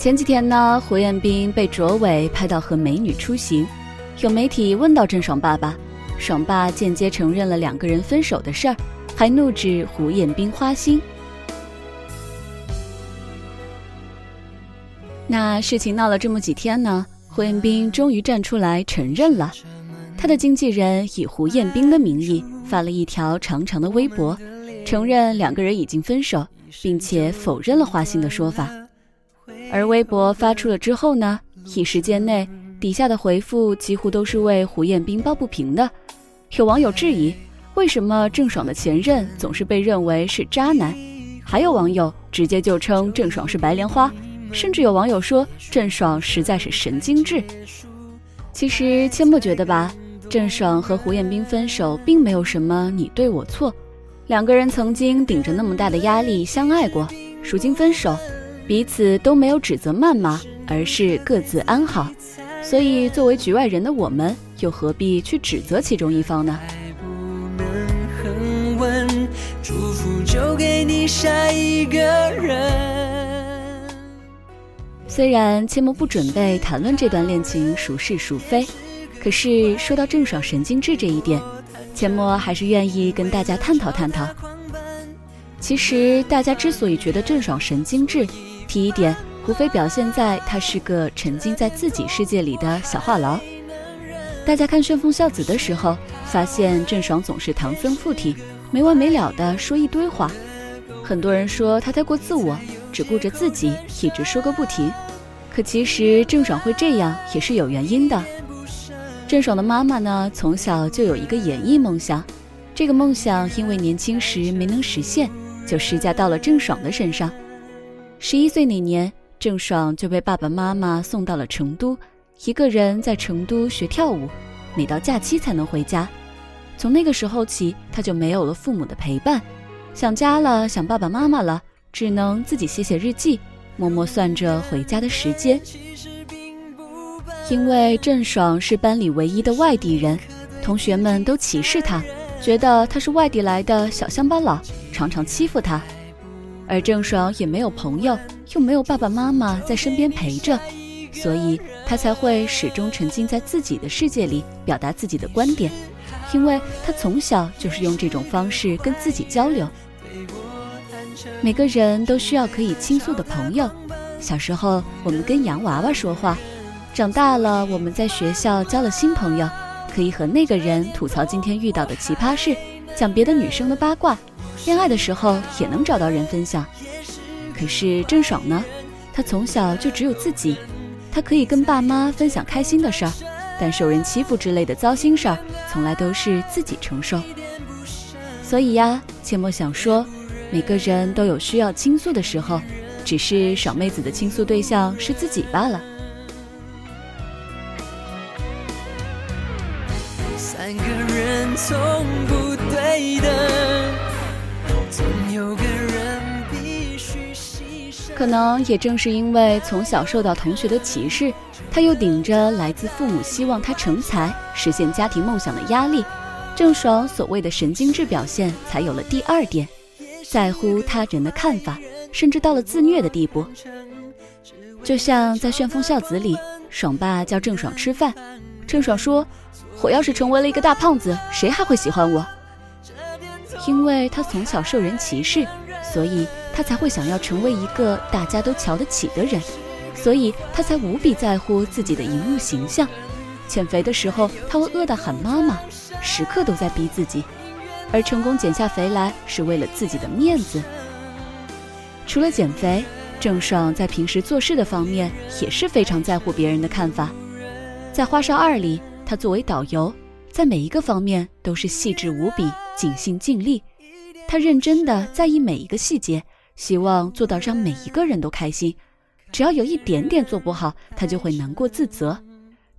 前几天呢，胡彦斌被卓伟拍到和美女出行，有媒体问到郑爽爸爸，爽爸间接承认了两个人分手的事儿，还怒指胡彦斌花心。那事情闹了这么几天呢，胡彦斌终于站出来承认了，他的经纪人以胡彦斌的名义发了一条长长的微博，承认两个人已经分手，并且否认了花心的说法。而微博发出了之后呢，一时间内底下的回复几乎都是为胡彦斌抱不平的。有网友质疑，为什么郑爽的前任总是被认为是渣男？还有网友直接就称郑爽是白莲花，甚至有网友说郑爽实在是神经质。其实阡陌觉得吧，郑爽和胡彦斌分手并没有什么你对我错，两个人曾经顶着那么大的压力相爱过，如今分手。彼此都没有指责谩骂，而是各自安好。所以，作为局外人的我们，又何必去指责其中一方呢？虽然阡陌不准备谈论这段恋情孰是孰非，可是说到郑爽神经质这一点，阡陌还是愿意跟大家探讨探讨。其实，大家之所以觉得郑爽神经质，提一点，胡飞表现在他是个沉浸在自己世界里的小话痨。大家看《旋风孝子》的时候，发现郑爽总是唐僧附体，没完没了的说一堆话。很多人说她太过自我，只顾着自己，一直说个不停。可其实郑爽会这样也是有原因的。郑爽的妈妈呢，从小就有一个演艺梦想，这个梦想因为年轻时没能实现，就施加到了郑爽的身上。十一岁那年，郑爽就被爸爸妈妈送到了成都，一个人在成都学跳舞，每到假期才能回家。从那个时候起，她就没有了父母的陪伴，想家了，想爸爸妈妈了，只能自己写写日记，默默算着回家的时间。因为郑爽是班里唯一的外地人，同学们都歧视她，觉得她是外地来的小乡巴佬，常常欺负她。而郑爽也没有朋友，又没有爸爸妈妈在身边陪着，所以她才会始终沉浸在自己的世界里，表达自己的观点。因为她从小就是用这种方式跟自己交流。每个人都需要可以倾诉的朋友。小时候我们跟洋娃娃说话，长大了我们在学校交了新朋友，可以和那个人吐槽今天遇到的奇葩事，讲别的女生的八卦。恋爱的时候也能找到人分享，可是郑爽呢？她从小就只有自己，她可以跟爸妈分享开心的事儿，但受人欺负之类的糟心事儿，从来都是自己承受。所以呀，切莫想说，每个人都有需要倾诉的时候，只是爽妹子的倾诉对象是自己罢了。三个人从不对的。可能也正是因为从小受到同学的歧视，他又顶着来自父母希望他成才、实现家庭梦想的压力，郑爽所谓的神经质表现才有了第二点，在乎他人的看法，甚至到了自虐的地步。就像在《旋风孝子》里，爽爸叫郑爽吃饭，郑爽说：“我要是成为了一个大胖子，谁还会喜欢我？”因为他从小受人歧视，所以他才会想要成为一个大家都瞧得起的人，所以他才无比在乎自己的荧幕形象。减肥的时候，他会饿得喊妈妈，时刻都在逼自己；而成功减下肥来，是为了自己的面子。除了减肥，郑爽在平时做事的方面也是非常在乎别人的看法。在《花少二》里，他作为导游，在每一个方面都是细致无比。尽心尽力，他认真的在意每一个细节，希望做到让每一个人都开心。只要有一点点做不好，他就会难过自责。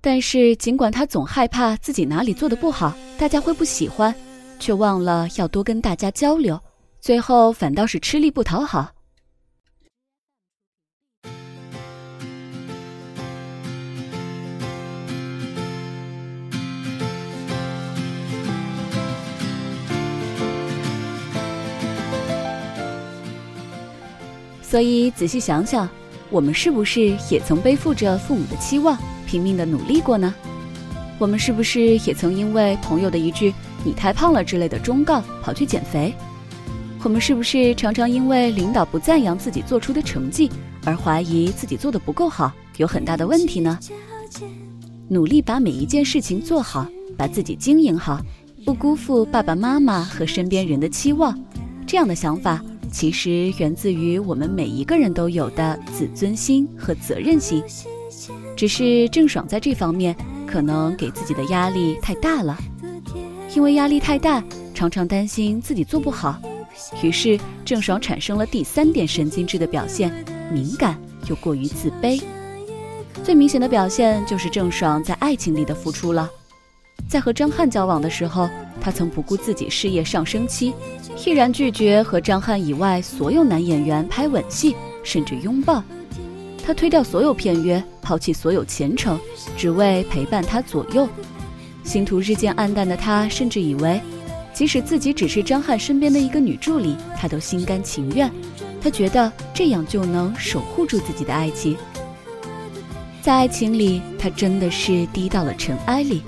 但是尽管他总害怕自己哪里做的不好，大家会不喜欢，却忘了要多跟大家交流，最后反倒是吃力不讨好。所以仔细想想，我们是不是也曾背负着父母的期望，拼命的努力过呢？我们是不是也曾因为朋友的一句“你太胖了”之类的忠告，跑去减肥？我们是不是常常因为领导不赞扬自己做出的成绩，而怀疑自己做的不够好，有很大的问题呢？努力把每一件事情做好，把自己经营好，不辜负爸爸妈妈和身边人的期望，这样的想法其实源自于我们每一个人都有的自尊心和责任心。只是郑爽在这方面可能给自己的压力太大了，因为压力太大，常常担心自己做不好。于是，郑爽产生了第三点神经质的表现：敏感又过于自卑。最明显的表现就是郑爽在爱情里的付出了。在和张翰交往的时候，她曾不顾自己事业上升期，毅然拒绝和张翰以外所有男演员拍吻戏，甚至拥抱。她推掉所有片约，抛弃所有前程，只为陪伴他左右。星途日渐黯淡的她，甚至以为。即使自己只是张翰身边的一个女助理，她都心甘情愿。她觉得这样就能守护住自己的爱情。在爱情里，她真的是低到了尘埃里。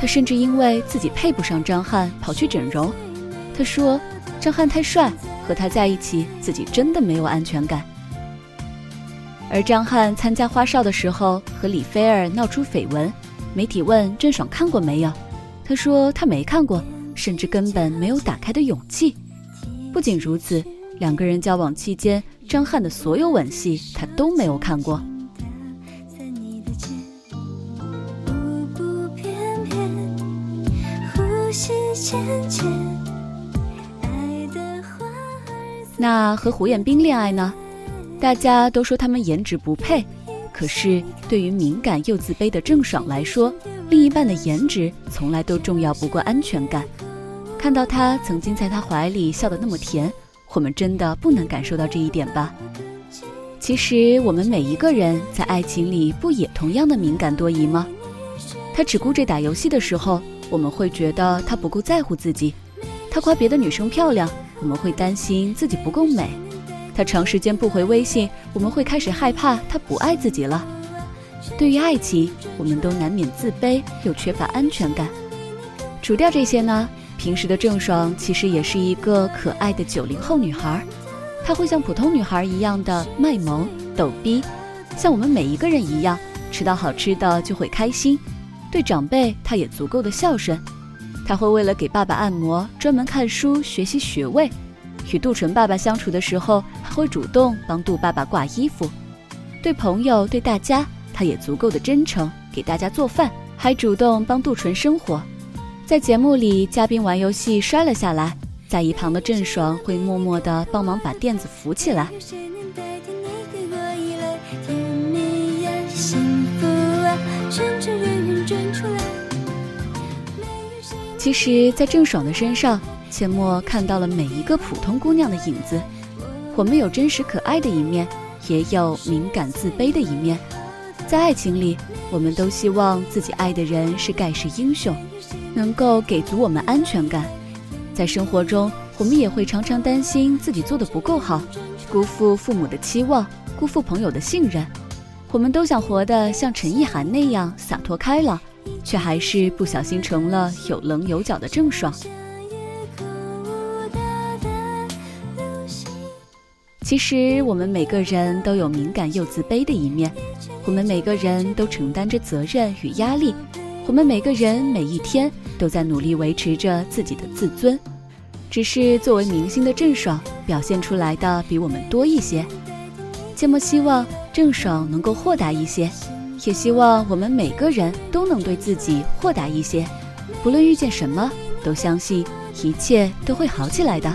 她甚至因为自己配不上张翰，跑去整容。她说：“张翰太帅，和他在一起，自己真的没有安全感。”而张翰参加花少的时候，和李菲儿闹出绯闻，媒体问郑爽看过没有，她说她没看过。甚至根本没有打开的勇气。不仅如此，两个人交往期间，张翰的所有吻戏他都没有看过。那和胡彦斌恋爱呢？大家都说他们颜值不配，可是对于敏感又自卑的郑爽来说，另一半的颜值从来都重要不过安全感。看到他曾经在他怀里笑得那么甜，我们真的不能感受到这一点吧？其实我们每一个人在爱情里不也同样的敏感多疑吗？他只顾着打游戏的时候，我们会觉得他不够在乎自己；他夸别的女生漂亮，我们会担心自己不够美；他长时间不回微信，我们会开始害怕他不爱自己了。对于爱情，我们都难免自卑又缺乏安全感。除掉这些呢？平时的郑爽其实也是一个可爱的九零后女孩，她会像普通女孩一样的卖萌逗逼，像我们每一个人一样，吃到好吃的就会开心。对长辈，他也足够的孝顺，他会为了给爸爸按摩，专门看书学习学位。与杜淳爸爸相处的时候，还会主动帮杜爸爸挂衣服。对朋友，对大家，他也足够的真诚，给大家做饭，还主动帮杜淳生活。在节目里，嘉宾玩游戏摔了下来，在一旁的郑爽会默默的帮忙把垫子扶起来。其实，在郑爽的身上，阡陌看到了每一个普通姑娘的影子。我们有真实可爱的一面，也有敏感自卑的一面。在爱情里，我们都希望自己爱的人是盖世英雄。能够给足我们安全感，在生活中，我们也会常常担心自己做的不够好，辜负父母的期望，辜负朋友的信任。我们都想活得像陈意涵那样洒脱开朗，却还是不小心成了有棱有角的郑爽。其实，我们每个人都有敏感又自卑的一面，我们每个人都承担着责任与压力。我们每个人每一天都在努力维持着自己的自尊，只是作为明星的郑爽表现出来的比我们多一些。切莫希望郑爽能够豁达一些，也希望我们每个人都能对自己豁达一些。不论遇见什么，都相信一切都会好起来的。